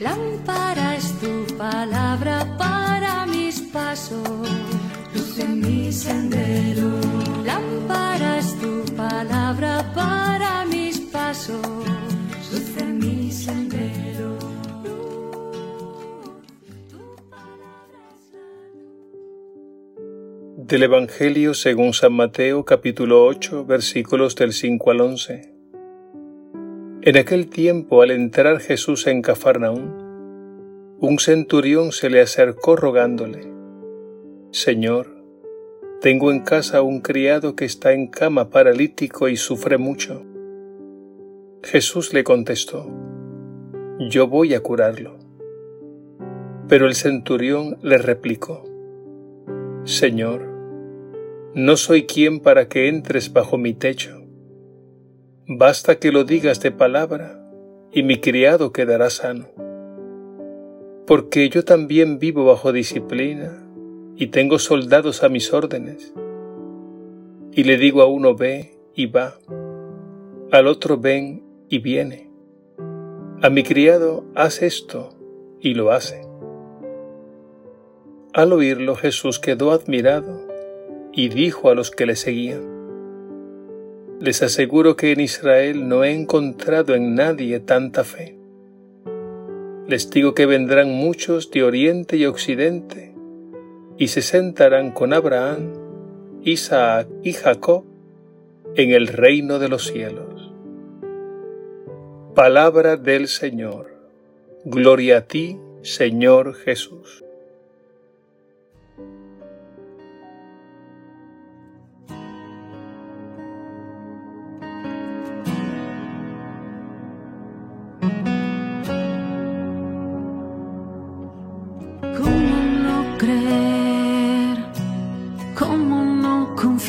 Lámpara es tu palabra para mis pasos, luz en mi sendero. Lámpara es tu palabra para mis pasos, luz en mi sendero. Del Evangelio según San Mateo capítulo 8 versículos del 5 al 11. En aquel tiempo, al entrar Jesús en Cafarnaún, un centurión se le acercó rogándole, Señor, tengo en casa un criado que está en cama paralítico y sufre mucho. Jesús le contestó, Yo voy a curarlo. Pero el centurión le replicó, Señor, no soy quien para que entres bajo mi techo Basta que lo digas de palabra y mi criado quedará sano. Porque yo también vivo bajo disciplina y tengo soldados a mis órdenes. Y le digo a uno ve y va, al otro ven y viene. A mi criado haz esto y lo hace. Al oírlo Jesús quedó admirado y dijo a los que le seguían, les aseguro que en Israel no he encontrado en nadie tanta fe. Les digo que vendrán muchos de oriente y occidente y se sentarán con Abraham, Isaac y Jacob en el reino de los cielos. Palabra del Señor. Gloria a ti, Señor Jesús.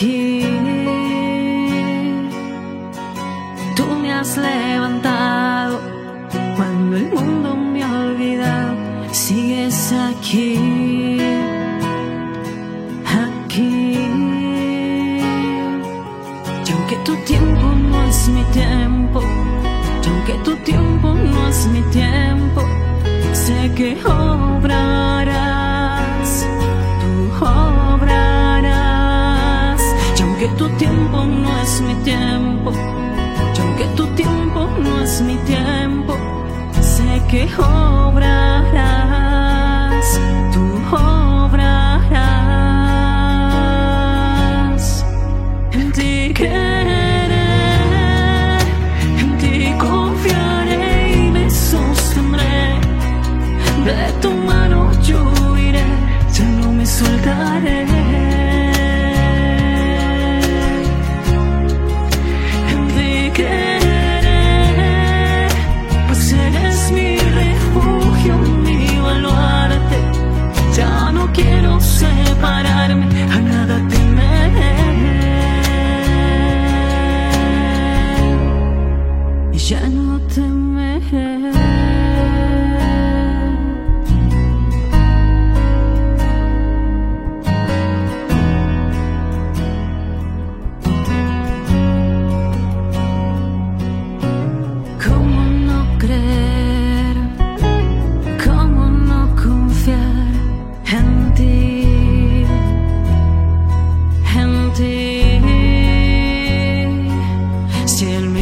aquí. Tú me has levantado cuando el mundo me ha olvidado, sigues aquí. mi tiempo, y aunque tu tiempo no es mi tiempo, sé que obrarás, no es mi tiempo, y aunque tu tiempo no es mi tiempo, sé que obrarás,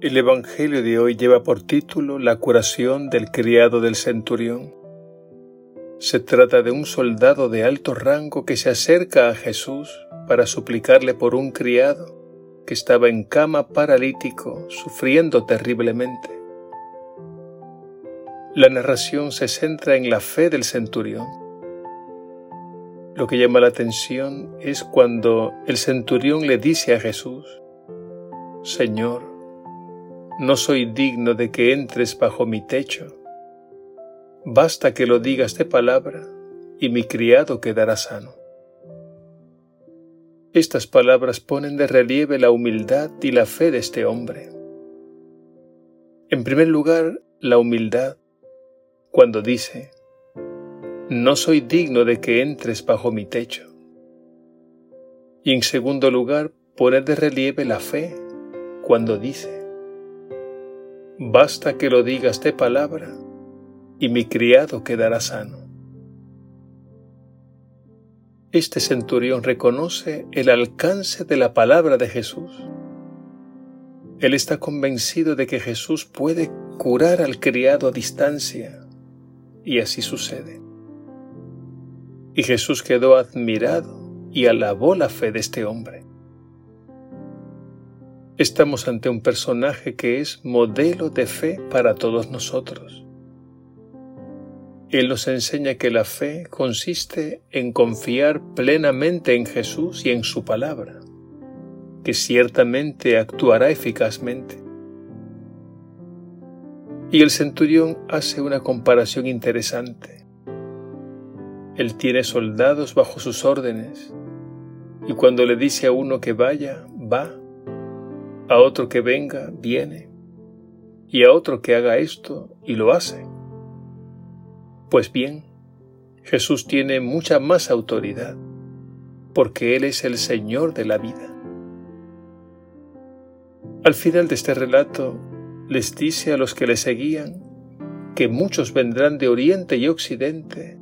El Evangelio de hoy lleva por título La curación del criado del centurión. Se trata de un soldado de alto rango que se acerca a Jesús para suplicarle por un criado que estaba en cama paralítico, sufriendo terriblemente. La narración se centra en la fe del centurión. Lo que llama la atención es cuando el centurión le dice a Jesús, Señor, no soy digno de que entres bajo mi techo. Basta que lo digas de palabra y mi criado quedará sano. Estas palabras ponen de relieve la humildad y la fe de este hombre. En primer lugar, la humildad, cuando dice, no soy digno de que entres bajo mi techo. Y en segundo lugar, pone de relieve la fe, cuando dice, Basta que lo digas de palabra, y mi criado quedará sano. Este centurión reconoce el alcance de la palabra de Jesús. Él está convencido de que Jesús puede curar al criado a distancia, y así sucede. Y Jesús quedó admirado y alabó la fe de este hombre. Estamos ante un personaje que es modelo de fe para todos nosotros. Él nos enseña que la fe consiste en confiar plenamente en Jesús y en su palabra, que ciertamente actuará eficazmente. Y el centurión hace una comparación interesante. Él tiene soldados bajo sus órdenes, y cuando le dice a uno que vaya, va a otro que venga, viene, y a otro que haga esto, y lo hace. Pues bien, Jesús tiene mucha más autoridad, porque Él es el Señor de la vida. Al final de este relato, les dice a los que le seguían que muchos vendrán de oriente y occidente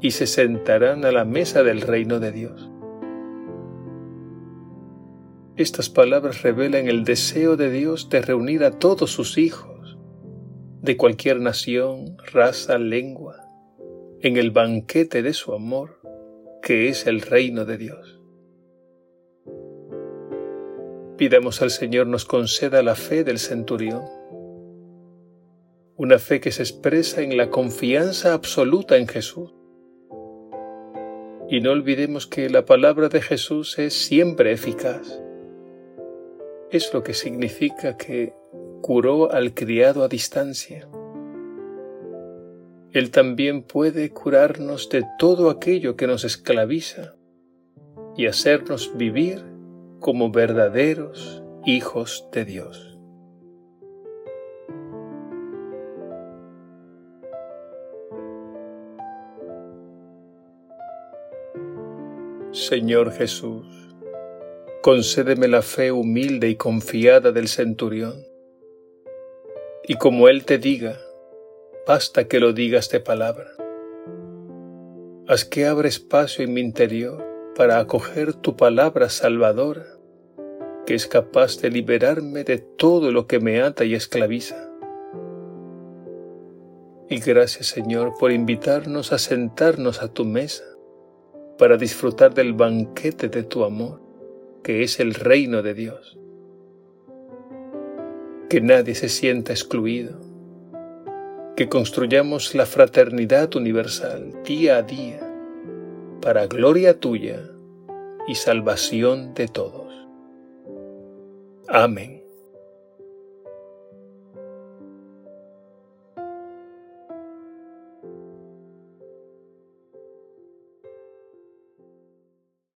y se sentarán a la mesa del reino de Dios. Estas palabras revelan el deseo de Dios de reunir a todos sus hijos, de cualquier nación, raza, lengua, en el banquete de su amor, que es el reino de Dios. Pidamos al Señor nos conceda la fe del centurión, una fe que se expresa en la confianza absoluta en Jesús. Y no olvidemos que la palabra de Jesús es siempre eficaz es lo que significa que curó al criado a distancia. Él también puede curarnos de todo aquello que nos esclaviza y hacernos vivir como verdaderos hijos de Dios. Señor Jesús, concédeme la fe humilde y confiada del centurión. Y como Él te diga, basta que lo digas de palabra. Haz que abra espacio en mi interior para acoger tu palabra salvadora, que es capaz de liberarme de todo lo que me ata y esclaviza. Y gracias Señor por invitarnos a sentarnos a tu mesa para disfrutar del banquete de tu amor que es el reino de Dios. Que nadie se sienta excluido. Que construyamos la fraternidad universal día a día para gloria tuya y salvación de todos. Amén.